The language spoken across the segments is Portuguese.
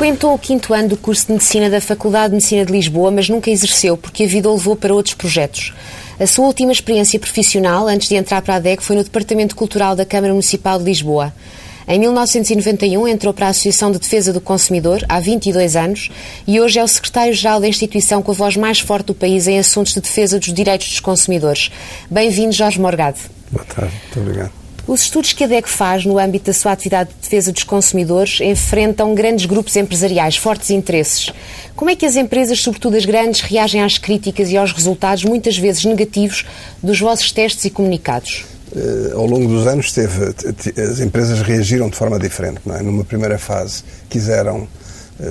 Frequentou o quinto ano do curso de Medicina da Faculdade de Medicina de Lisboa, mas nunca exerceu porque a vida o levou para outros projetos. A sua última experiência profissional, antes de entrar para a DEC, foi no Departamento Cultural da Câmara Municipal de Lisboa. Em 1991 entrou para a Associação de Defesa do Consumidor, há 22 anos, e hoje é o secretário-geral da instituição com a voz mais forte do país em assuntos de defesa dos direitos dos consumidores. Bem-vindo, Jorge Morgado. Boa tarde, muito obrigado. Os estudos que a DEC faz no âmbito da sua atividade de defesa dos consumidores enfrentam grandes grupos empresariais, fortes interesses. Como é que as empresas, sobretudo as grandes, reagem às críticas e aos resultados, muitas vezes negativos, dos vossos testes e comunicados? Uh, ao longo dos anos, teve, as empresas reagiram de forma diferente. É? Numa primeira fase, quiseram eh,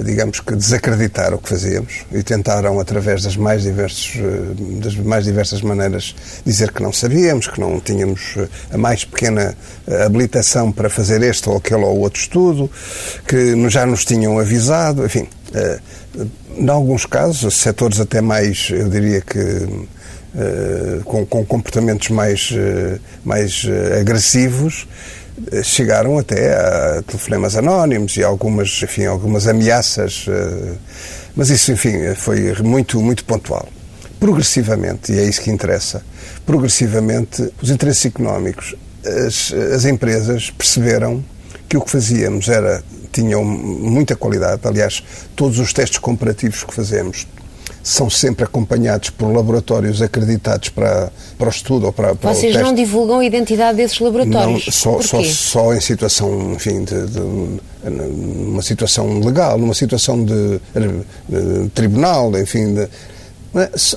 digamos que desacreditar o que fazíamos e tentaram através das mais diversas eh, das mais diversas maneiras dizer que não sabíamos que não tínhamos eh, a mais pequena habilitação para fazer este ou aquele ou outro estudo que já nos tinham avisado enfim em alguns casos setores até mais eu diria que com comportamentos mais mais agressivos chegaram até a telefonemas anónimos e algumas, enfim, algumas ameaças, eh, mas isso, enfim, foi muito, muito pontual. Progressivamente, e é isso que interessa, progressivamente os interesses económicos, as, as empresas perceberam que o que fazíamos era tinham muita qualidade. Aliás, todos os testes comparativos que fazemos, são sempre acompanhados por laboratórios acreditados para, para o estudo ou para, para Vocês não divulgam a identidade desses laboratórios? Não, só, só, só, em situação, enfim, de, de, uma situação legal, numa situação de, de tribunal, enfim, de,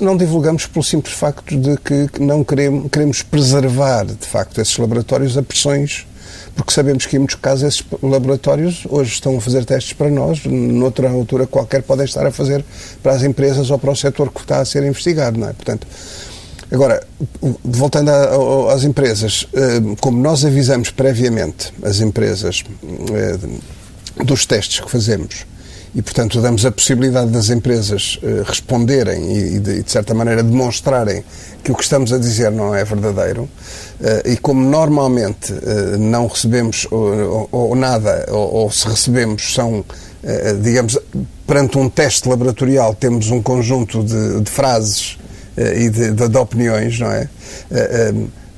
não divulgamos pelo simples facto de que não queremos, queremos preservar, de facto, esses laboratórios a pressões porque sabemos que em muitos casos esses laboratórios hoje estão a fazer testes para nós, noutra altura qualquer podem estar a fazer para as empresas ou para o setor que está a ser investigado, não é? Portanto, agora, voltando às empresas, eh, como nós avisamos previamente as empresas eh, dos testes que fazemos e, portanto, damos a possibilidade das empresas uh, responderem e, de, certa maneira, demonstrarem que o que estamos a dizer não é verdadeiro. Uh, e como normalmente uh, não recebemos ou, nada, ou, ou, se recebemos, são, digamos, perante um teste laboratorial, temos um conjunto de, de frases e de, de, opiniões, não é?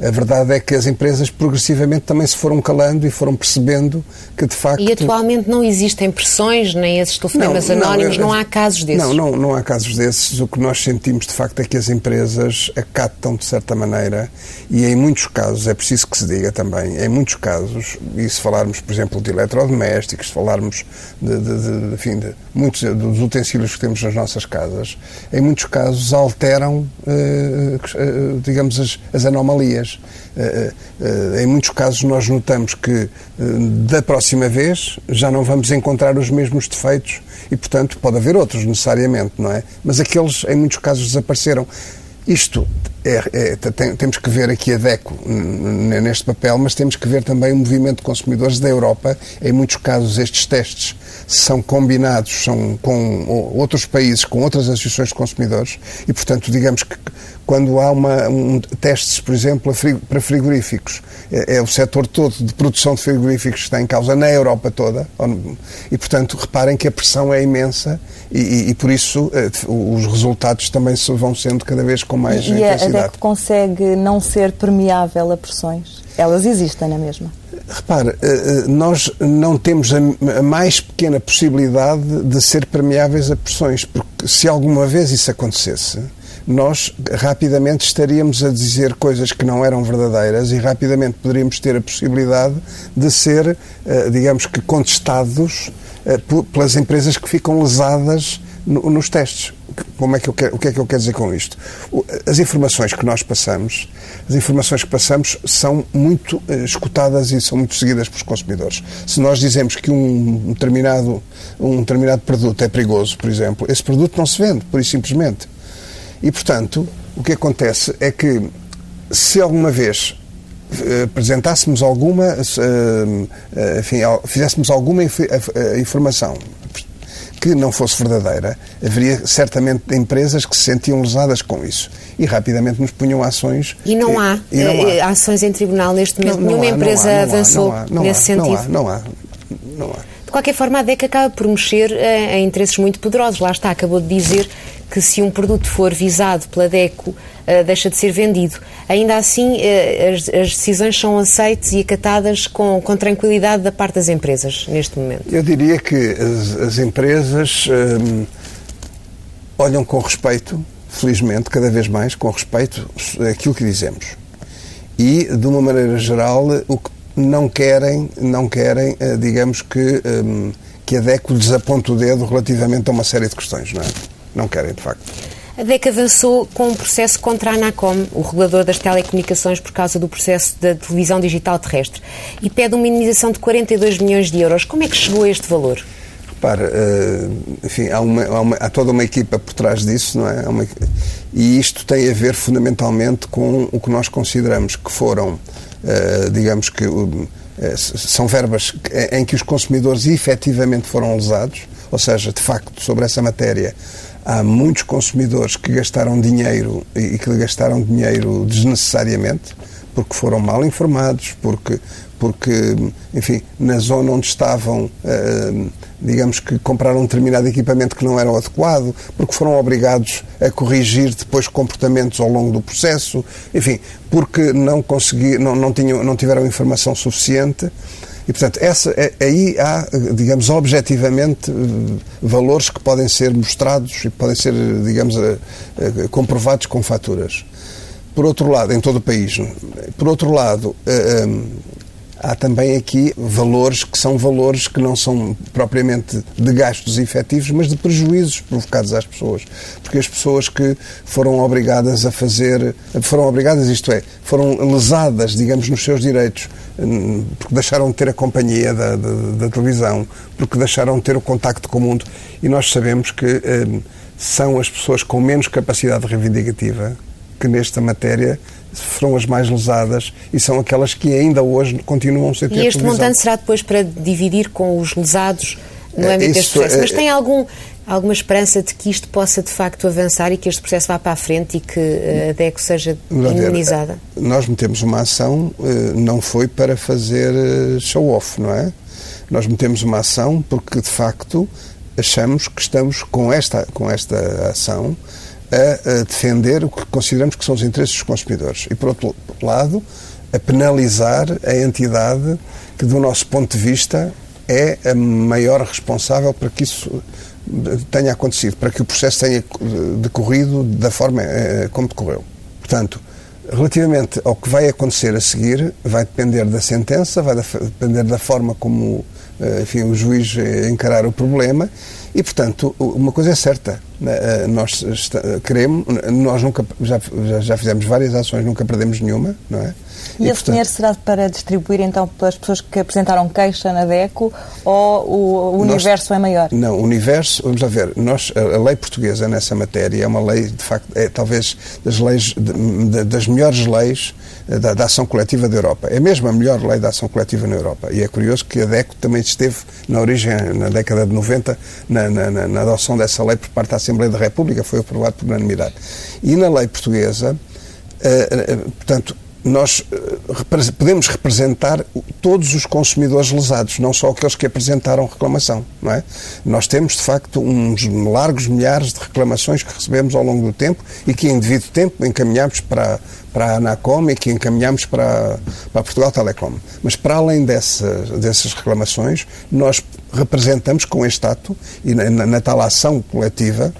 A verdade é que as empresas progressivamente também se foram calando e foram percebendo que de facto. E atualmente não existem pressões, nem esses telefonemas não, anónimos, não, não, há casos desses? Não, não, não há casos desses. O que nós sentimos de facto é que as empresas acatam de certa maneira e em muitos casos, é preciso que se diga também, em muitos casos, e se falarmos, por exemplo, de eletrodomésticos, se falarmos de, de, de, enfim, de muitos dos utensílios que temos nas nossas casas, em muitos casos alteram, eh, eh, digamos, as, as anomalias. Eh, eh, em muitos casos nós notamos que eh, da próxima vez já não vamos encontrar os mesmos defeitos e, portanto, pode haver outros necessariamente, não é? Mas aqueles em muitos casos desapareceram. Isto é, é, tem, temos que ver aqui a DECO neste papel, mas temos que ver também o movimento de consumidores da Europa. Em muitos casos, estes testes são combinados são com outros países, com outras associações de consumidores, e, portanto, digamos que quando há uma, um, testes, por exemplo, para frigoríficos, é, é, o setor todo de produção de frigoríficos que está em causa na Europa toda, e, portanto, reparem que a pressão é imensa e, e, e por isso eh, os resultados também vão sendo cada vez com mais e intensidade é que consegue não ser permeável a pressões? Elas existem na mesma? Repare, eh, eh, nós não temos a mais pequena possibilidade de ser permeáveis a pressões, porque se alguma vez isso acontecesse, nós rapidamente estaríamos a dizer coisas que não eram verdadeiras e rapidamente poderíamos ter a possibilidade de ser, eh, digamos que, contestados pelas empresas que ficam lesadas nos testes como é que eu quero, o que é que eu quero dizer com isto? As informações que nós passamos, as informações que passamos são muito uh, escutadas e são muito seguidas pelos consumidores. Se nós dizemos que um determinado, um determinado produto é perigoso, por exemplo, esse produto não se vende, por isso simplesmente. E, portanto, o que acontece é que se alguma vez apresentássemos alguma, uh, enfim, fizéssemos alguma informação que não fosse verdadeira, haveria certamente empresas que se sentiam lesadas com isso e rapidamente nos punham ações. E não há, e não há. Eh, ações em tribunal neste momento? Não, não Nenhuma há, empresa há, avançou nesse sentido? Não há, não há. Não. De qualquer forma, a DEC acaba por mexer em, interesses muito poderosos. Lá está, acabou de dizer que se um produto for visado pela DECO, deixa de ser vendido. Ainda assim, uh, as, as, decisões são aceitas e acatadas com, com, tranquilidade da parte das empresas, neste momento? Eu diria que as, as empresas um, olham com respeito, felizmente, cada vez mais, com respeito aquilo que dizemos. E, de uma maneira geral, o que não querem, não querem, eh, digamos que, um, que a DECO lhes aponte o dedo relativamente a uma série de questões, não é? Não querem, de facto. A DEC avançou com um processo contra a ANACOM, o regulador das telecomunicações, por causa do processo da televisão digital terrestre, e pede uma indenização de 42 milhões de euros. Como é que chegou a este valor? Repare, eh, enfim, há, uma, há, uma, há, toda uma equipa por trás disso, não é? Uma, e isto tem a ver fundamentalmente com o que nós consideramos que foram, eh, digamos que, eh, são verbas em que os consumidores efetivamente foram lesados, ou seja, de facto, sobre essa matéria, há muitos consumidores que gastaram dinheiro e que gastaram dinheiro desnecessariamente porque foram mal informados, porque, porque enfim, na zona onde estavam, uh, digamos que compraram um determinado equipamento que não era o adequado, porque foram obrigados a corrigir depois comportamentos ao longo do processo, enfim, porque não, consegui, não, não, tinham, não tiveram informação suficiente. E, portanto, essa, é, aí há, digamos, objetivamente, eh, valores que podem ser mostrados e podem ser, digamos, eh, eh, comprovados com faturas. Por outro lado, em todo o país, por outro lado, há também aqui valores que são valores que não são propriamente de gastos efetivos, mas de prejuízos provocados às pessoas. Porque as pessoas que foram obrigadas a fazer, foram obrigadas, isto é, foram lesadas, digamos, nos seus direitos, porque deixaram de ter a companhia da, da, da televisão, porque deixaram de ter o contacto com o mundo. E nós sabemos que hum, são as pessoas com menos capacidade reivindicativa que nesta matéria foram as mais lesadas e são aquelas que ainda hoje continuam sem ter E este montante será depois para dividir com os lesados no é, âmbito deste processo. É, Mas tem algum, alguma esperança de que isto possa de facto avançar e que este processo vá para a frente e que eh, a DECO seja indemnizada? Nós metemos uma ação, eh, não foi para fazer eh, show-off, não é? Nós metemos uma ação porque de facto achamos que estamos com esta, com esta ação a, a defender o que consideramos que são os interesses dos consumidores e, por outro lado, a penalizar a entidade que, do nosso ponto de vista, é a maior responsável para que isso tenha acontecido, para que o processo tenha decorrido da forma eh, como decorreu. Portanto, relativamente ao que vai acontecer a seguir, vai depender da sentença, vai depender da forma como enfim, o juiz encarar o problema e, portanto, uma coisa é certa, né, eh, nós queremos, nós nunca, já, já fizemos várias ações, nunca perdemos nenhuma, não é? E, e esse portanto, dinheiro será para distribuir então pelas pessoas que apresentaram queixa na DECO ou o, universo nós, é maior? Não, o universo, vamos lá ver, nós, a, a, lei portuguesa nessa matéria é uma lei, de facto, é talvez das leis, de, de, das melhores leis eh, da, da, ação coletiva da Europa. É mesmo a melhor lei da ação coletiva na Europa. E é curioso que a DECO também esteve na origem, na década de 90, na, na, na, na adoção dessa lei por parte da Assembleia da República, foi aprovado por unanimidade. E na lei portuguesa, uh, uh, portanto, nós uh, podemos representar todos os consumidores lesados, não só aqueles que apresentaram reclamação, não é? Nós temos, de facto, uns largos milhares de reclamações que recebemos ao longo do tempo e que, em devido tempo, encaminhamos para, para a Anacom e que encaminhamos para, para Portugal Telecom. Mas, para além dessa, dessas reclamações, nós representamos com este ato e na, na, na tal ação coletiva,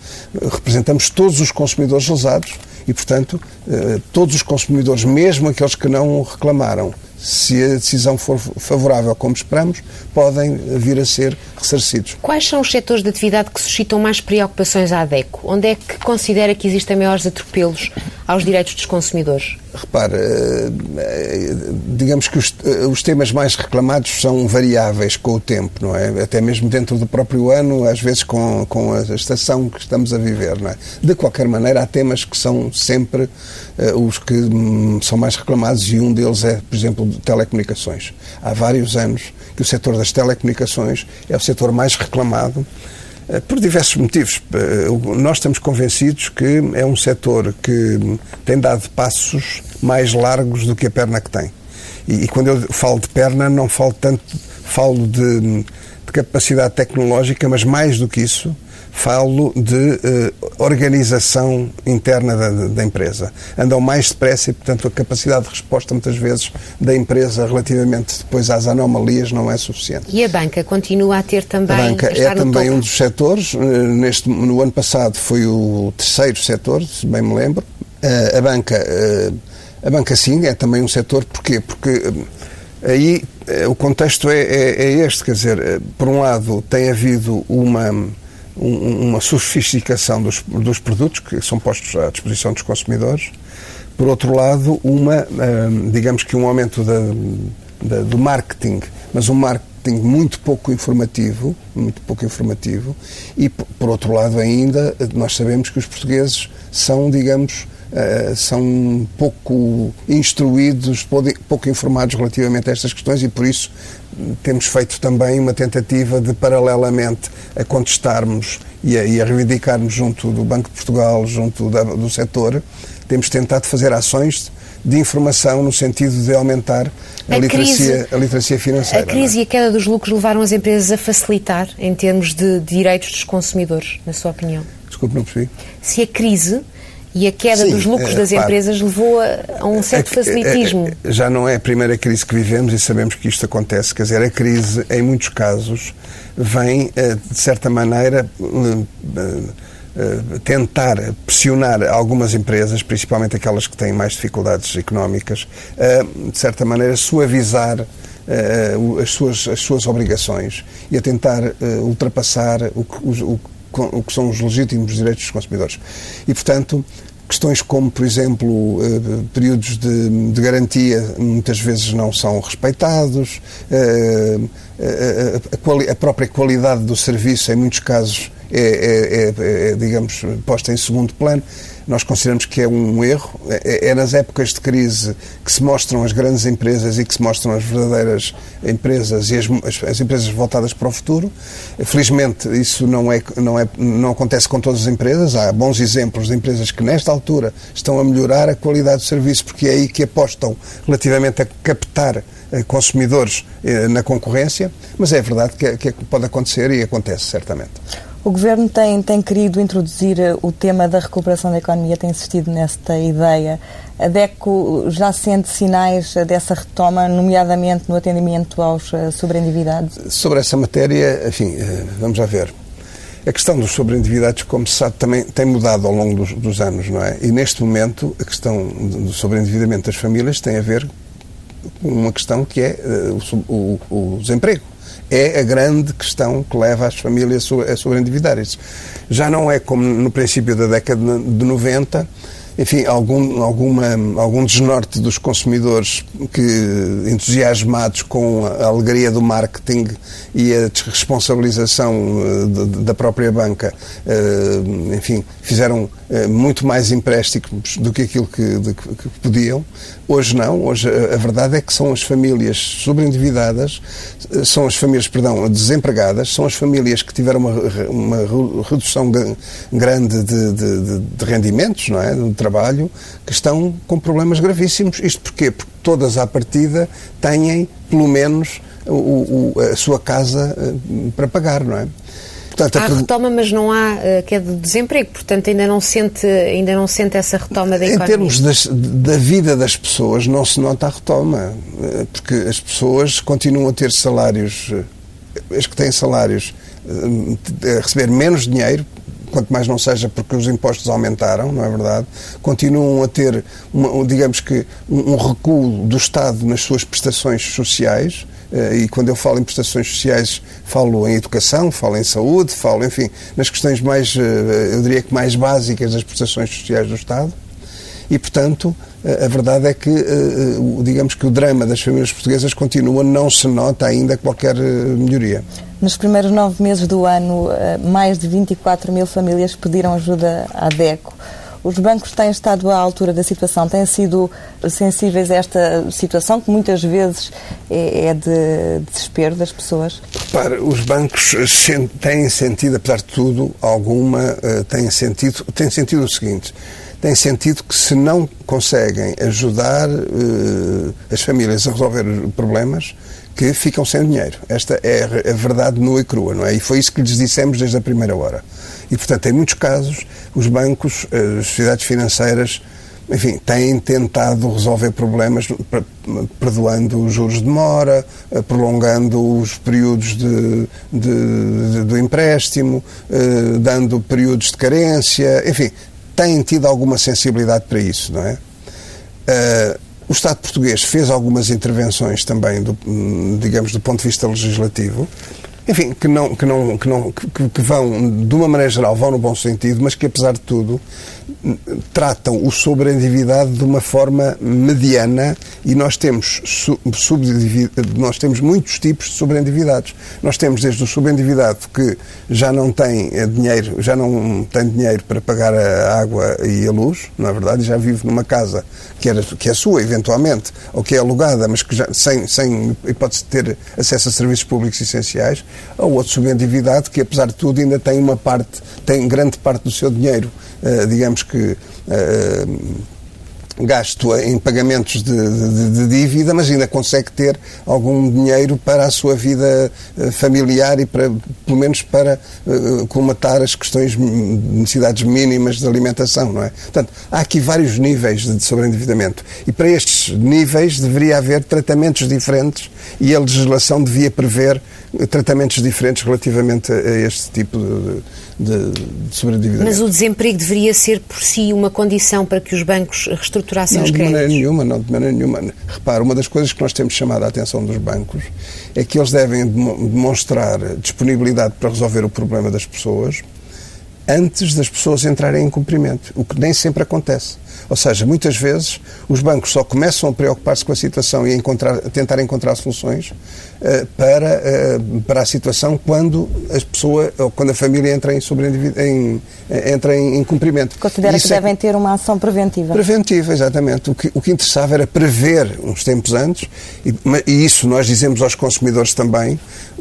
representamos todos os consumidores lesados e, portanto, eh, todos os consumidores, mesmo aqueles que não reclamaram, se a decisão for favorável, como esperamos, podem vir a ser ressarcidos. Quais são os setores de atividade que suscitam mais preocupações à ADECO? Onde é que considera que existem maiores atropelos aos direitos dos consumidores? Repare, eh, digamos que os, eh, os, temas mais reclamados são variáveis com o tempo, não é? Até mesmo dentro do próprio ano, às vezes com, com a estação que estamos a viver, não é? De qualquer maneira, há temas que são sempre uh, os que um, são mais reclamados e um deles é, por exemplo, de telecomunicações. Há vários anos que o setor das telecomunicações é o setor mais reclamado por diversos motivos. Eh, nós estamos convencidos que é um setor que tem dado passos mais largos do que a perna que tem. E, e quando eu falo de perna, não falo tanto, falo de, de capacidade tecnológica, mas mais do que isso, falo de uh, organização interna da, da, empresa. Andam mais depressa e, portanto, a capacidade de resposta, muitas vezes, da empresa relativamente depois às anomalias não é suficiente. E a banca continua a ter também. A banca a é também um dos setores. Uh, neste, no ano passado foi o terceiro setor, se bem me lembro. Uh, a banca. a banca sim, é também um setor, porquê? Porque aí o contexto é, é, é este, quer dizer, por um lado tem havido uma uma sofisticação dos, dos produtos que são postos à disposição dos consumidores. Por outro lado, uma, digamos que um aumento da, da, do marketing, mas um marketing muito pouco informativo, muito pouco informativo, e por outro lado ainda, nós sabemos que os portugueses são, digamos, Uh, são pouco instruídos, pouco informados relativamente a estas questões e por isso temos feito também uma tentativa de, paralelamente a contestarmos e a, e a reivindicarmos junto do Banco de Portugal, junto da, do setor, temos tentado fazer ações de informação no sentido de aumentar a, a literacia, crise, a literacia financeira. A crise é? e a queda dos lucros levaram as empresas a facilitar em termos de direitos dos consumidores, na sua opinião? Desculpe, não percebi. Se a crise e a queda Sim, dos lucros é, das empresas levou a, a um certo é, facilitismo. É, já não é a primeira crise que vivemos e sabemos que isto acontece. Quer dizer, a crise, em muitos casos, vem, eh, de certa maneira, eh, tentar pressionar algumas empresas, principalmente aquelas que têm mais dificuldades económicas, a, de certa maneira, suavizar as suas, as suas obrigações e a tentar ultrapassar o, o, o que são os legítimos direitos dos consumidores. E, portanto, questões como, por exemplo, eh, períodos de, de, garantia muitas vezes não são respeitados, eh, a, a, a, própria qualidade do serviço, em muitos casos, é, é, é, é digamos, posta em segundo plano nós consideramos que é um erro. É, é, nas épocas de crise que se mostram as grandes empresas e que se mostram as verdadeiras empresas e as, as, as, empresas voltadas para o futuro. Felizmente, isso não, é, não, é, não acontece com todas as empresas. Há bons exemplos de empresas que, nesta altura, estão a melhorar a qualidade do serviço, porque é aí que apostam relativamente a captar consumidores eh, na concorrência, mas é verdade que, que pode acontecer e acontece, certamente. O Governo tem, tem querido introduzir eh, o tema da recuperação da economia, tem insistido nesta ideia. A DECO já sente sinais eh, dessa retoma, nomeadamente no atendimento aos eh, sobreendividados? Sobre essa matéria, enfim, vamos já ver. A questão dos sobreendividados, como se sabe, também tem mudado ao longo dos, dos anos, não é? E neste momento, a questão do sobreendividamento das famílias tem a ver uma questão que é o, o, o desemprego é a grande questão que leva as famílias a sobreendividarem-se. Já não é como no princípio da década de 90, enfim, algum, alguma, algum desnorte dos consumidores que, entusiasmados com a alegria do marketing e a desresponsabilização eh, da própria banca, eh, enfim, fizeram eh, muito mais empréstimos do que aquilo que, que podiam. Hoje não, hoje a, a, verdade é que são as famílias sobreendividadas, são as famílias, perdão, desempregadas, são as famílias que tiveram uma, uma redução grande de, de, de rendimentos, não é? Trabalho que estão com problemas gravíssimos. Isto porquê? Porque todas à partida têm, pelo menos, o, o, a sua casa eh, para pagar, não é? Portanto, há retoma, mas não há uh, queda de desemprego, portanto ainda não sente, ainda não sente essa retoma da economia. Em termos das, da vida das pessoas, não se nota a retoma, eh, porque as pessoas continuam a ter salários, as que têm salários, a receber menos dinheiro, quanto mais não seja porque os impostos aumentaram, não é verdade? Continuam a ter, uma, digamos que, um, recuo do Estado nas suas prestações sociais. Eh, e quando eu falo em prestações sociais, falo em educação, falo em saúde, falo, enfim, nas questões mais, eh, eu diria que mais básicas das prestações sociais do Estado. E, portanto, a verdade é que, eh, digamos que o drama das famílias portuguesas continua, não se nota ainda qualquer melhoria. Nos primeiros nove meses do ano, eh, mais de 24 mil famílias pediram ajuda à DECO. Os bancos têm estado à altura da situação, têm sido sensíveis a esta situação, que muitas vezes é, é de desespero das pessoas? Para os bancos têm sentido, apesar de tudo, alguma, eh, têm sentido, têm sentido o seguinte, têm sentido que se não conseguem ajudar uh, as famílias a resolver problemas, que ficam sem dinheiro. Esta é a verdade nua e crua, não é? E foi isso que lhes dissemos desde a primeira hora. E, portanto, em muitos casos, os bancos, as sociedades financeiras, enfim, têm tentado resolver problemas perdoando os juros de mora, eh, prolongando os períodos de, de, de, do empréstimo, eh, dando períodos de carência, enfim, têm tido alguma sensibilidade para isso, não é? Eh, o Estado português fez algumas intervenções também, do, digamos, do ponto de vista legislativo, enfim, que não, que não, que não, que, que vão, de uma maneira geral, vão no bom sentido, mas que apesar de tudo tratam o sobreendividado de uma forma mediana e nós temos, sub, nós temos muitos tipos de sobreendividados. Nós temos desde o sobreendividado que já não tem eh, dinheiro, já não tem dinheiro para pagar a água e a luz, na é verdade, já vive numa casa que, era, que é sua, eventualmente, ou que é alugada, mas que já, sem, sem hipótese de ter acesso a serviços públicos essenciais, ou outro subendividado que, apesar de tudo, ainda tem uma parte, tem grande parte do seu dinheiro, uh, digamos que uh, gasto em pagamentos de, de, de, dívida, mas ainda consegue ter algum dinheiro para a sua vida eh, familiar e para, pelo menos para uh, colmatar as questões de necessidades mínimas de alimentação, não é? Portanto, há aqui vários níveis de sobreendividamento e para estes níveis deveria haver tratamentos diferentes e a legislação devia prever tratamentos diferentes relativamente a este tipo de, de, de. Mas o desemprego deveria ser por si uma condição para que os bancos reestruturassem não, os créditos? Não, de maneira nenhuma, não, de maneira nenhuma. Repara, uma das coisas que nós temos chamado a atenção dos bancos é que eles devem demonstrar disponibilidade para resolver o problema das pessoas antes das pessoas entrarem em cumprimento, o que nem sempre acontece. Ou seja, muitas vezes os bancos só começam a preocupar-se com a situação e a, encontrar, a tentar encontrar soluções uh, para, uh, para a situação quando a pessoa ou quando a família entra em, em, entra em, em cumprimento. Considera que é devem ter uma ação preventiva? Preventiva, exatamente. O que, o que interessava era prever uns tempos antes e, e isso nós dizemos aos consumidores também.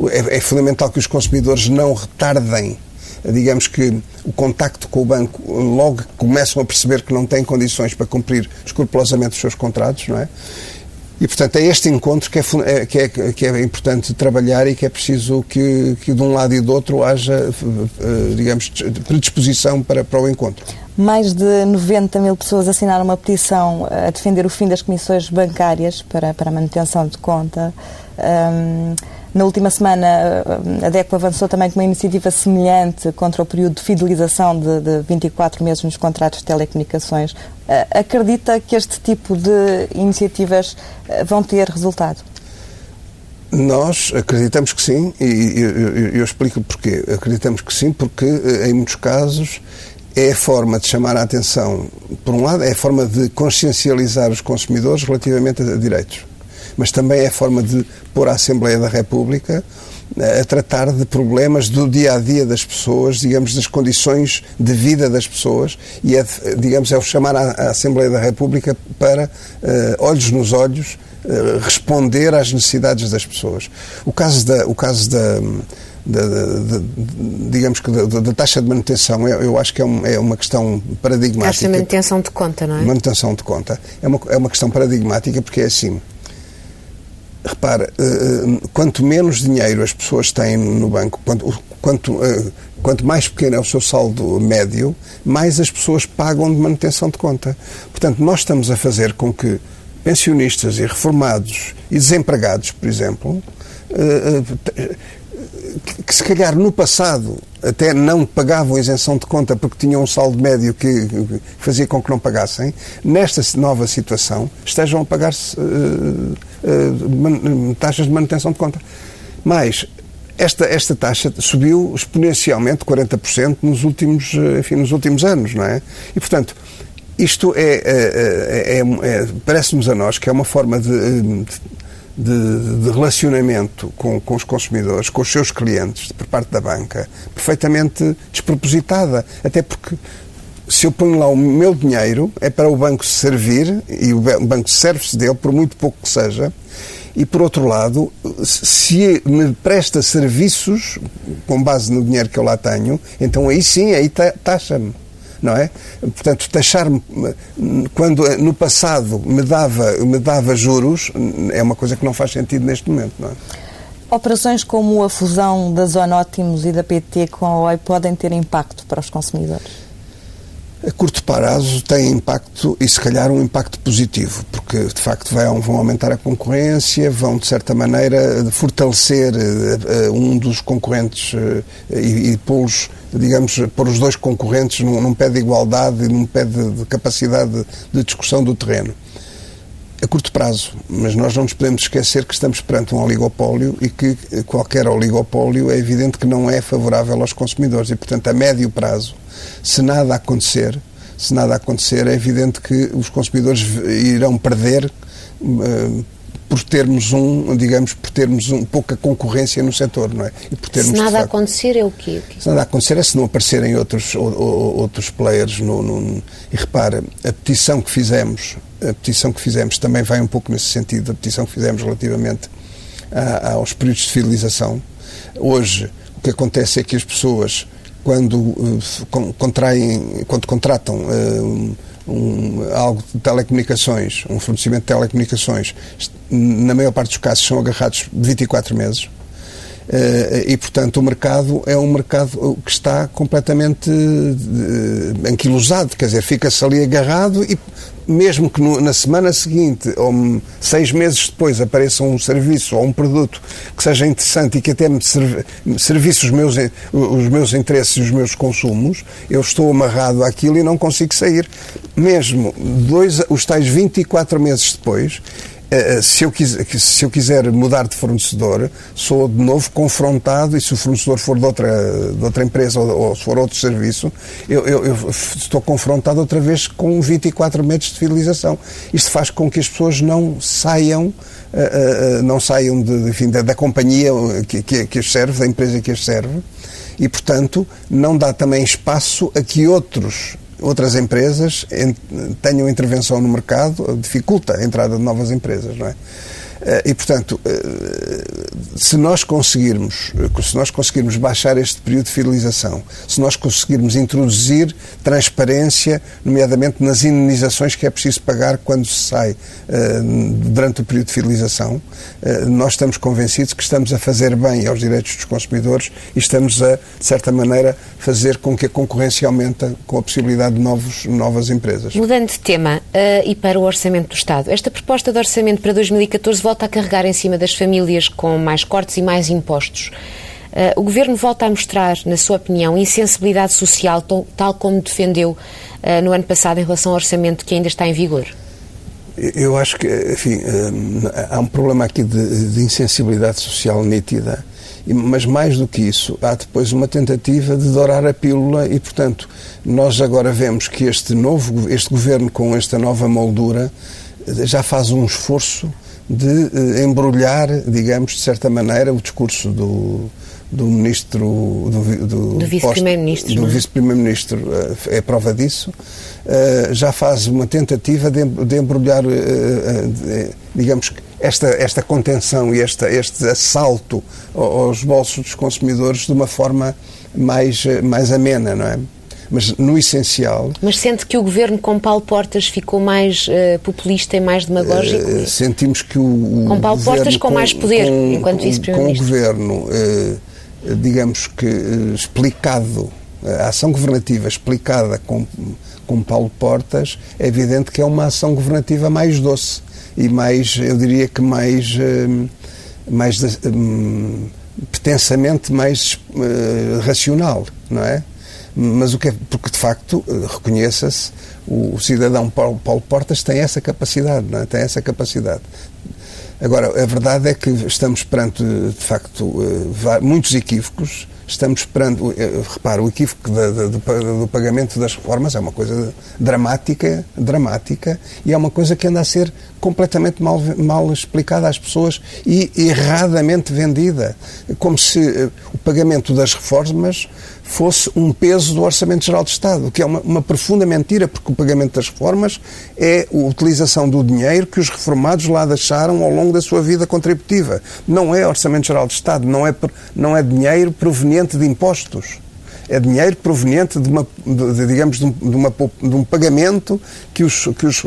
É, é fundamental que os consumidores não retardem digamos que o contacto com o banco, logo começam a perceber que não têm condições para cumprir escrupulosamente os seus contratos, não é? E, portanto, é este encontro que é, é, que é, que é importante trabalhar e que é preciso que, que de um lado e do outro haja, eh, digamos, predisposição para, para o encontro. Mais de 90 mil pessoas assinaram uma petição a defender o fim das comissões bancárias para, para a manutenção de conta. Um, na última semana, a DECO avançou também com uma iniciativa semelhante contra o período de fidelização de, de 24 meses nos contratos de telecomunicações. Eh, acredita que este tipo de iniciativas eh, vão ter resultado? Nós acreditamos que sim, e eu, eu explico porquê. Acreditamos que sim, porque eh, em muitos casos é a forma de chamar a atenção, por um lado, é a forma de consciencializar os consumidores relativamente a direitos mas também é a forma de pôr a Assembleia da República eh, a tratar de problemas do dia a dia das pessoas, digamos, das condições de vida das pessoas e é, digamos, é o chamar a, Assembleia da República para, uh, olhos nos olhos, uh, responder às necessidades das pessoas. O caso da, o caso da, da, da, da digamos que da, da, taxa de manutenção, eu, eu acho que é, um, é, uma questão paradigmática. Taxa de manutenção de conta, não é? Manutenção de conta. É uma, é uma questão paradigmática porque é assim repara, eh, eh, quanto menos dinheiro as pessoas têm no banco, quanto, quanto, eh, quanto mais pequeno é o seu saldo médio, mais as pessoas pagam de manutenção de conta. Portanto, nós estamos a fazer com que pensionistas e reformados e desempregados, por exemplo, que se calhar no passado até não pagavam isenção de conta porque tinham um saldo médio que fazia com que não pagassem, nesta nova situação estejam a pagar uh, uh, taxas de manutenção de conta. Mas esta, esta taxa subiu exponencialmente 40% nos últimos, eh, enfim, nos últimos anos, não é? E, portanto, isto é, é, é, é parece-nos a nós que é uma forma de, de de, de relacionamento com, com, os consumidores, com os seus clientes, por parte da banca, perfeitamente despropositada. Até porque se eu ponho lá o meu dinheiro, é para o banco servir, e o banco serve-se dele, por muito pouco que seja, e por outro lado, se me presta serviços com base no dinheiro que eu lá tenho, então aí sim, aí taxa-me. Não é? Portanto, taxar-me, quando no passado me dava, me dava juros, é uma coisa que não faz sentido neste momento, não é? Operações como a fusão da Zona Ótimos e da PT com a OI podem ter impacto para os consumidores? a curto prazo tem impacto e se calhar um impacto positivo, porque de facto vão, vão aumentar a concorrência, vão de certa maneira fortalecer uh, um dos concorrentes uh, e, e pô-los, digamos, pôr os dois concorrentes num, num pé de igualdade e num pé de, de capacidade de, de discussão do terreno. A curto prazo, mas nós não nos podemos esquecer que estamos perante um oligopólio e que qualquer oligopólio é evidente que não é favorável aos consumidores. E, portanto, a médio prazo se nada acontecer, se nada acontecer, é evidente que os consumidores irão perder uh, por termos um, digamos, por termos um, pouca concorrência no setor, não é? E por termos, se nada facto, acontecer é o quê? Se nada acontecer é se não aparecerem outros, ou, ou, outros players no, no, e repara, a petição que fizemos, a petição que fizemos também vai um pouco nesse sentido, a petição que fizemos relativamente a, aos períodos de fidelização. Hoje, o que acontece é que as pessoas quando uh, contraem, quando contratam uh, um, algo de telecomunicações, um fornecimento de telecomunicações, na maior parte dos casos são agarrados 24 meses. Uh, e, portanto, o mercado é um mercado que está completamente uh, anquilosado, quer dizer, fica-se ali agarrado e mesmo que no, na semana seguinte ou seis meses depois apareça um serviço ou um produto que seja interessante e que até me serve, os meus, os meus interesses e os meus consumos, eu estou amarrado àquilo e não consigo sair. Mesmo dois, os tais 24 meses depois, eh, eh, se eu, quiser, se eu quiser mudar de fornecedor, sou de novo confrontado, e se o fornecedor for de outra, de outra empresa ou, ou se for outro serviço, eu, eu, eu, estou confrontado outra vez com 24 meses de fidelização. Isto faz com que as pessoas não saiam, uh, não saiam de, enfim, da, da companhia que, que, que as serve, da empresa que as serve, e, portanto, não dá também espaço a que outros outras empresas tenham intervenção no mercado, dificulta a entrada de novas empresas, não é? Eh, e, portanto, eh, se nós conseguirmos, se nós conseguirmos baixar este período de fidelização, se nós conseguirmos introduzir transparência, nomeadamente nas indenizações que é preciso pagar quando se sai eh, durante o período de fidelização, nós estamos convencidos que estamos a fazer bem aos direitos dos consumidores e estamos a, de certa maneira, fazer com que a concorrência aumente com a possibilidade de novos, novas empresas. Mudando de tema uh, e para o Orçamento do Estado, esta proposta de orçamento para 2014 volta a carregar em cima das famílias com mais cortes e mais impostos. Uh, o Governo volta a mostrar, na sua opinião, insensibilidade social, tal, tal como defendeu uh, no ano passado em relação ao orçamento que ainda está em vigor? Eu acho que, enfim, há um problema aqui de, de insensibilidade social nítida mas mais do que isso, há depois uma tentativa de dourar a pílula e, portanto, nós agora vemos que este novo, este governo com esta nova moldura já faz um esforço de eh, embrulhar, digamos, de certa maneira, o discurso do, do ministro do, do, do vice-primeiro-ministro do é? vice-primeiro-ministro é prova disso eh, já faz uma tentativa de, de embrulhar eh, digamos esta esta contenção e esta este assalto aos bolsos dos consumidores de uma forma mais mais amena não é mas no essencial. Mas sente que o governo com Paulo Portas ficou mais uh, populista e mais demagógico? Uh, sentimos que o. o com Paulo Portas com, com, mais poder, com, enquanto vice-primeiro-ministro. Com o governo, uh, digamos que explicado, a ação governativa explicada com, com Paulo Portas, é evidente que é uma ação governativa mais doce e mais, eu diria que mais. mais um, pretensamente mais racional, não é? Mas o que é, porque de facto, eh, reconheça-se, o, cidadão Paulo, Paulo, Portas tem essa capacidade, não é? tem essa capacidade. Agora, a verdade é que estamos perante, de facto, eh, muitos equívocos, estamos perante, eh, repara, o equívoco do, do, pagamento das reformas é uma coisa dramática, dramática, e é uma coisa que anda a ser completamente mal, mal explicada às pessoas e erradamente vendida, como se o pagamento das reformas fosse um peso do Orçamento Geral de Estado, que é uma, uma, profunda mentira, porque o pagamento das reformas é a utilização do dinheiro que os reformados lá deixaram ao longo da sua vida contributiva. Não é Orçamento Geral de Estado, não é, não é dinheiro proveniente de impostos. É dinheiro proveniente de, uma, de, digamos, de, uma, de um pagamento que os, que, os,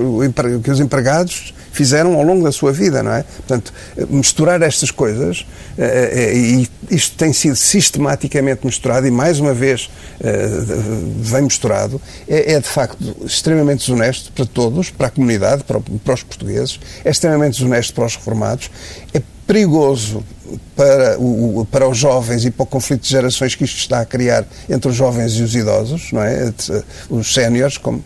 que os empregados fizeram ao longo da sua vida, não é? Portanto, misturar estas coisas, eh, eh, e isto tem sido sistematicamente misturado, e mais uma vez eh, vem misturado, é, é de facto extremamente desonesto para todos, para a comunidade, para, para os portugueses, é extremamente desonesto para os reformados, é perigoso para, o, para os jovens e para o conflito de gerações que isto está a criar entre os jovens e os idosos, não é? Os séniores. Como...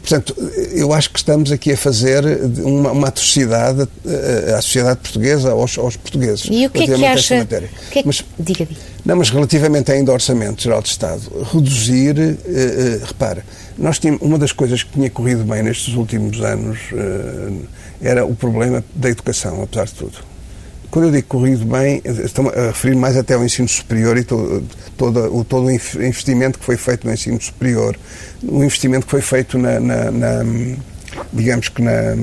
Portanto, eu acho que estamos aqui a fazer uma, uma atrocidade à sociedade portuguesa, aos, aos portugueses. E o que é que acha? Que é que... Mas, diga, diga. Não, mas relativamente ainda ao Orçamento Geral de Estado, reduzir, repara, nós tínhamos, uma das coisas que tinha corrido bem nestes últimos anos era o problema da educação, apesar de tudo quando eu digo corrido bem, estou a referir mais até ao ensino superior e todo, todo, o, todo o investimento que foi feito no ensino superior, o investimento que foi feito na, na, na digamos que na,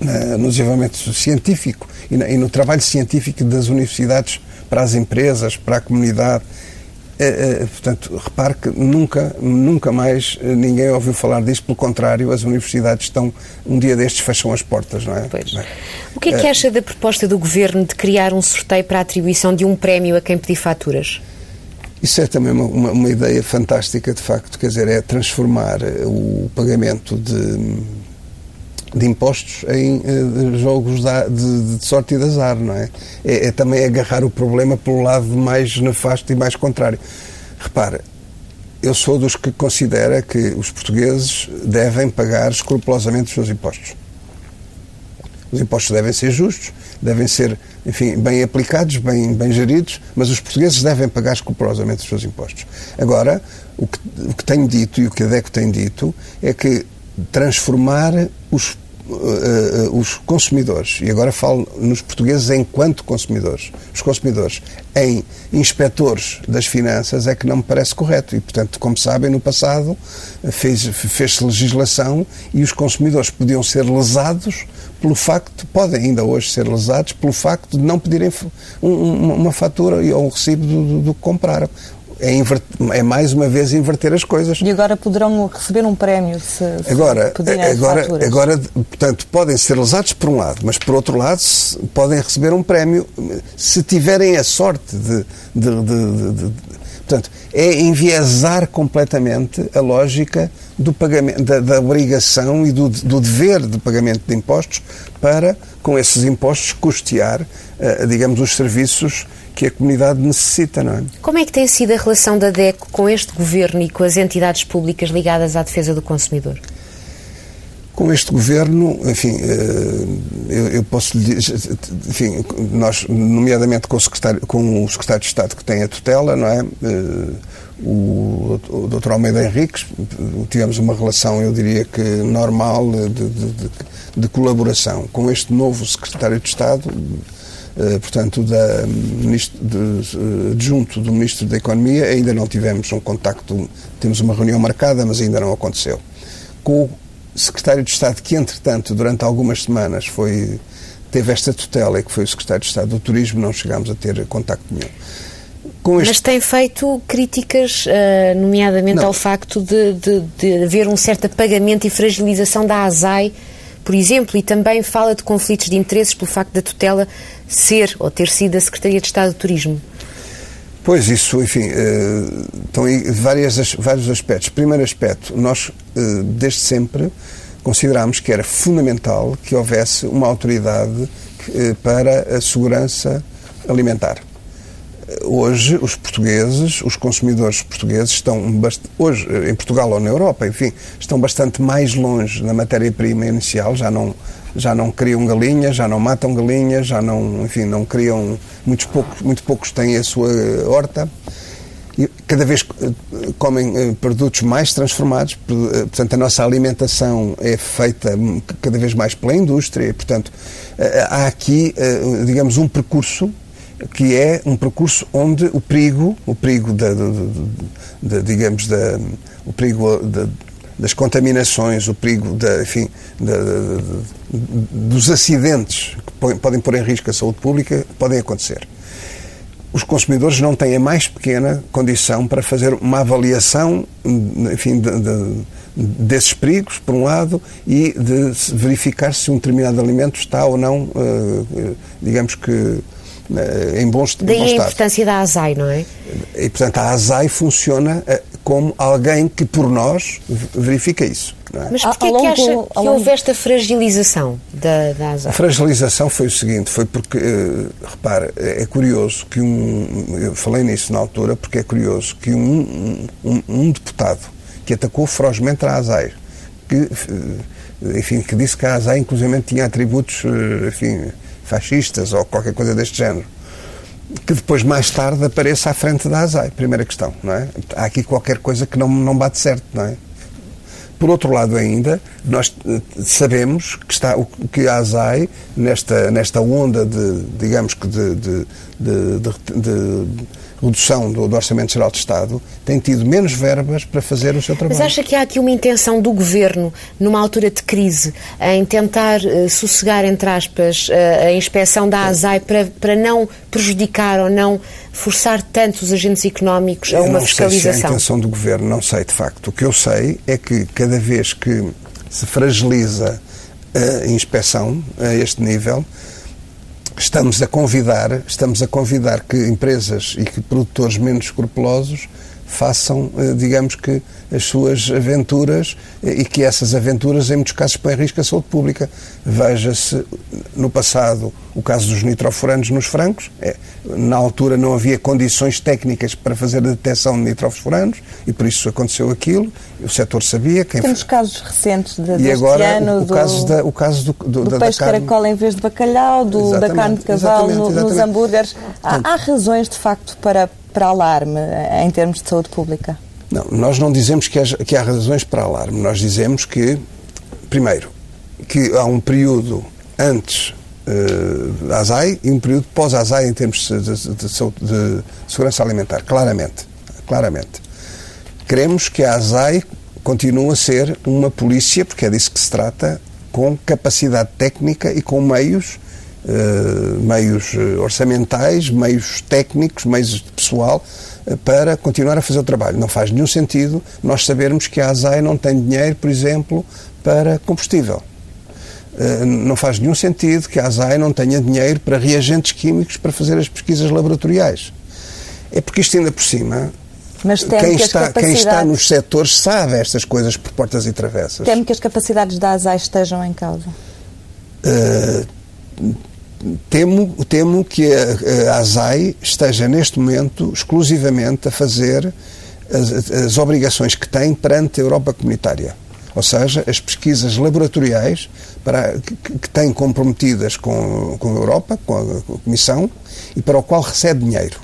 na, no desenvolvimento científico e, e no trabalho científico das universidades para as empresas, para a comunidade. É, é, portanto, repare que nunca, nunca mais eh, ninguém ouviu falar disto, pelo contrário, as universidades estão, um dia destes, fecham as portas, não é? Pois. O que é que acha da proposta do Governo de criar um sorteio para a atribuição de um prémio a quem pedir faturas? Isso é também uma, uma, uma ideia fantástica, de facto, quer dizer, é transformar eh, o pagamento de de impostos em uh, jogos de, de, sorte e de azar, não é? é? é? também agarrar o problema pelo lado mais nefasto e mais contrário. Repara, eu sou dos que considera que os portugueses devem pagar escrupulosamente os seus impostos. Os impostos devem ser justos, devem ser, enfim, bem aplicados, bem, bem geridos, mas os portugueses devem pagar escrupulosamente os seus impostos. Agora, o que, o que tenho dito e o que a DECO tem dito é que transformar os os consumidores, e agora falo nos portugueses enquanto consumidores, os consumidores em inspectores das finanças é que não me parece correto. E, portanto, como sabem, no passado fez-se fez legislação e os consumidores podiam ser lesados pelo facto, podem ainda hoje ser lesados, pelo facto de não pedirem um, uma fatura ou um recibo do, do, do que compraram é, é, mais uma vez inverter as coisas. E agora poderão receber um prémio se, se agora, agora, agora, portanto, podem ser lesados por um lado, mas por outro lado podem receber um prémio se tiverem a sorte de, de, de, de portanto, é enviesar completamente a lógica do pagamento, da, da obrigação e do, do, dever de pagamento de impostos para, com esses impostos, custear, uh, digamos, os serviços que a comunidade necessita, não é? Como é que tem sido a relação da DECO com este governo e com as entidades públicas ligadas à defesa do consumidor? Com este governo, enfim, eh, eu, posso lhe dizer, enfim, nós, nomeadamente com o, secretário, com o secretário de Estado que tem a tutela, não é? Eh, o, o Dr. Almeida Henriques, tivemos uma relação, eu diria que normal, de, de, de, de colaboração. Com este novo secretário de Estado, portanto, da, de, eh, adjunto do Ministro da Economia, ainda não tivemos um contacto, temos uma reunião marcada, mas ainda não aconteceu. Com o Secretário de Estado, que entretanto, durante algumas semanas, foi, teve esta tutela e que foi o Secretário de Estado do Turismo, não chegámos a ter contacto nenhum. Este... Mas tem feito críticas, uh, nomeadamente não. ao facto de, de, de haver um certo apagamento e fragilização da ASAI por exemplo, e também fala de conflitos de interesses pelo facto da tutela ser ou ter sido a Secretaria de Estado do Turismo. Pois, isso, enfim, uh, estão aí várias, vários aspectos. Primeiro aspecto, nós, uh, desde sempre, considerámos que era fundamental que houvesse uma autoridade uh, para a segurança alimentar hoje os portugueses, os consumidores portugueses estão hoje em Portugal ou na Europa, enfim, estão bastante mais longe na matéria-prima inicial, já não já não criam galinhas, já não matam galinhas, já não, enfim, não criam muitos poucos, muito poucos têm a sua horta. E cada vez eh, comem eh, produtos mais transformados, eh, portanto a nossa alimentação é feita cada vez mais pela indústria, portanto há aqui, digamos, um percurso que é um percurso onde o perigo, o perigo da, da, digamos, da, o perigo da, das contaminações, o perigo da, enfim, dos acidentes que podem pôr em risco a saúde pública, podem acontecer. os consumidores não têm a mais pequena condição para fazer uma avaliação, enfim, de, de, desses perigos, por um lado, e de verificar se um determinado alimento está ou não, uh, digamos que, eh, em bons Daí bom a importância da ASAI, não é? E, portanto, a ASAI funciona eh, como alguém que, por nós, verifica isso. É? Mas porquê é que acha que houve esta fragilização da, da ASAI? A fragilização foi o seguinte, foi porque, uh, repare, é curioso que um, eu falei nisso na altura, porque é curioso que um, um, um deputado que atacou ferozmente a ASAI, que, enfim, que disse que a ASAI, inclusive, tinha atributos, enfim, fascistas ou qualquer coisa deste género, que depois, mais tarde, apareça à frente da ASAI. Primeira questão, não é? Há aqui qualquer coisa que não, não bate certo, não é? Por outro lado, ainda, nós eh, sabemos que, está, que a ASAI, nesta, nesta onda de, digamos que, de, de, de, de redução do, do, Orçamento Geral de Estado, tem tido menos verbas para fazer o seu trabalho. Mas acha que há aqui uma intenção do Governo, numa altura de crise, em tentar uh, sossegar, entre aspas, uh, a inspeção da ASAI para, para não prejudicar ou não forçar tanto os agentes económicos a uma fiscalização? Sei se é a intenção do Governo, não sei de facto. O que eu sei é que cada vez que se fragiliza a inspeção a este nível, estamos a convidar, estamos a convidar que empresas e que produtores menos escrupulosos façam, eh, digamos que, as suas aventuras eh, e que essas aventuras, em muitos casos, põem em risco a saúde pública. Veja-se, no passado, o caso dos nitrofuranos nos francos. É, na altura não havia condições técnicas para fazer a detecção de nitrofuranos e por isso aconteceu aquilo. O setor sabia. Quem Temos casos recentes de, e agora, ano, o, do, caso da, o caso do, do, do da, peixe da carne... caracol em vez de bacalhau, do, da carne de cavalo no, nos hambúrgueres. Há, há razões, de facto, para para alarme em termos de saúde pública? Não, nós não dizemos que há, que há razões para alarme. Nós dizemos que, primeiro, que há um período antes uh, da ASAI e um período pós-ASAI em termos de, de, de, de, segurança alimentar, claramente. claramente. Queremos que a ASAI continue a ser uma polícia, porque é disso que se trata, com capacidade técnica e com meios eh, meios eh, orçamentais, meios técnicos, meios de pessoal, uh, para continuar a fazer o trabalho. Não faz nenhum sentido nós sabermos que a ASAI não tem dinheiro, por exemplo, para combustível. não faz nenhum sentido que a ASAI não tenha dinheiro para reagentes químicos para fazer as pesquisas laboratoriais. É porque isto ainda por cima mas quem, que está, quem está nos setores sabe estas coisas por portas e travessas. Temo que as capacidades da ASAI estejam em causa. Uh, temo, temo que a, a ASAI esteja neste momento exclusivamente a fazer as, as obrigações que tem perante a Europa comunitária. Ou seja, as pesquisas laboratoriais para, que, que tem comprometidas com, com a Europa, com a, com a Comissão, e para o qual recebe dinheiro.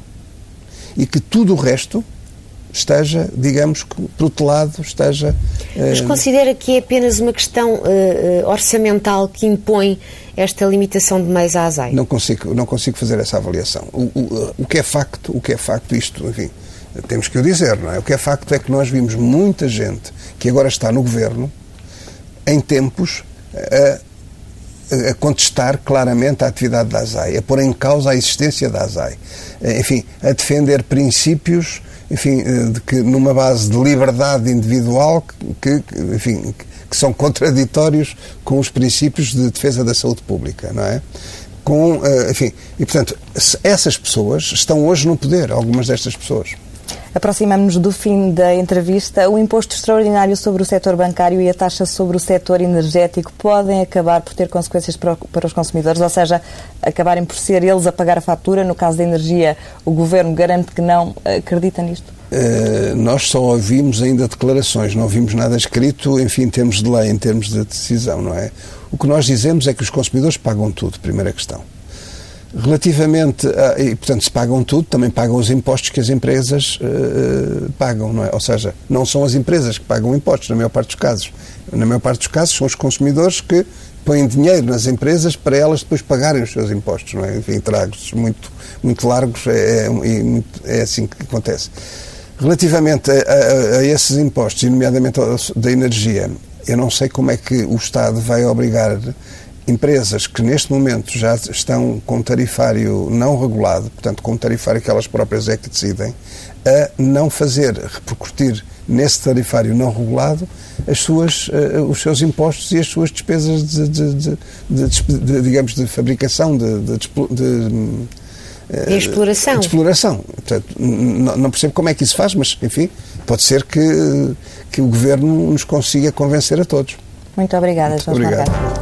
E que tudo o resto esteja, digamos, protelado, esteja... Mas considera que é apenas uma questão uh, orçamental que impõe esta limitação de meios à ASAI? Não consigo, não consigo fazer essa avaliação. O, o, o que é facto, o que é facto, isto, enfim, temos que o dizer, não é? O que é facto é que nós vimos muita gente que agora está no governo em tempos a, a contestar claramente a atividade da ASAI, a pôr em causa a existência da ASAI, enfim, a defender princípios enfim, de que numa base de liberdade individual que, enfim, que são contraditórios com os princípios de defesa da saúde pública, não é? Com, eh, enfim, e portanto, essas pessoas estão hoje no poder, algumas destas pessoas. Aproximamos-nos do fim da entrevista. O imposto extraordinário sobre o setor bancário e a taxa sobre o setor energético podem acabar por ter consequências para, os consumidores, ou seja, acabarem por ser eles a pagar a fatura. No caso da energia, o governo garante que não. Acredita nisto? Uh, nós só ouvimos ainda declarações, não ouvimos nada escrito, enfim, em termos de lei, em termos de decisão, não é? O que nós dizemos é que os consumidores pagam tudo, primeira questão. Relativamente, a, e portanto, se pagam tudo, também pagam os impostos que as empresas uh, pagam, não é? Ou seja, não são as empresas que pagam impostos, na maior parte dos casos. Na maior parte dos casos, são os consumidores que põem dinheiro nas empresas para elas depois pagarem os seus impostos, não é? Enfim, tragos muito, muito largos, é, é, é assim que acontece. Relativamente a, a, a esses impostos, nomeadamente da energia, eu não sei como é que o Estado vai obrigar empresas que neste momento já estão com tarifário não regulado, portanto com tarifário que elas próprias é que decidem, a não fazer repercutir nesse tarifário não regulado as suas, uh, os seus impostos e as suas despesas de, de, de, de digamos, de fabricação, de, de exploração. De exploração. Portanto, não, percebo como é que isso faz, mas, enfim, pode ser que, que o Governo nos consiga convencer a todos. Muito obrigada, João Obrigado.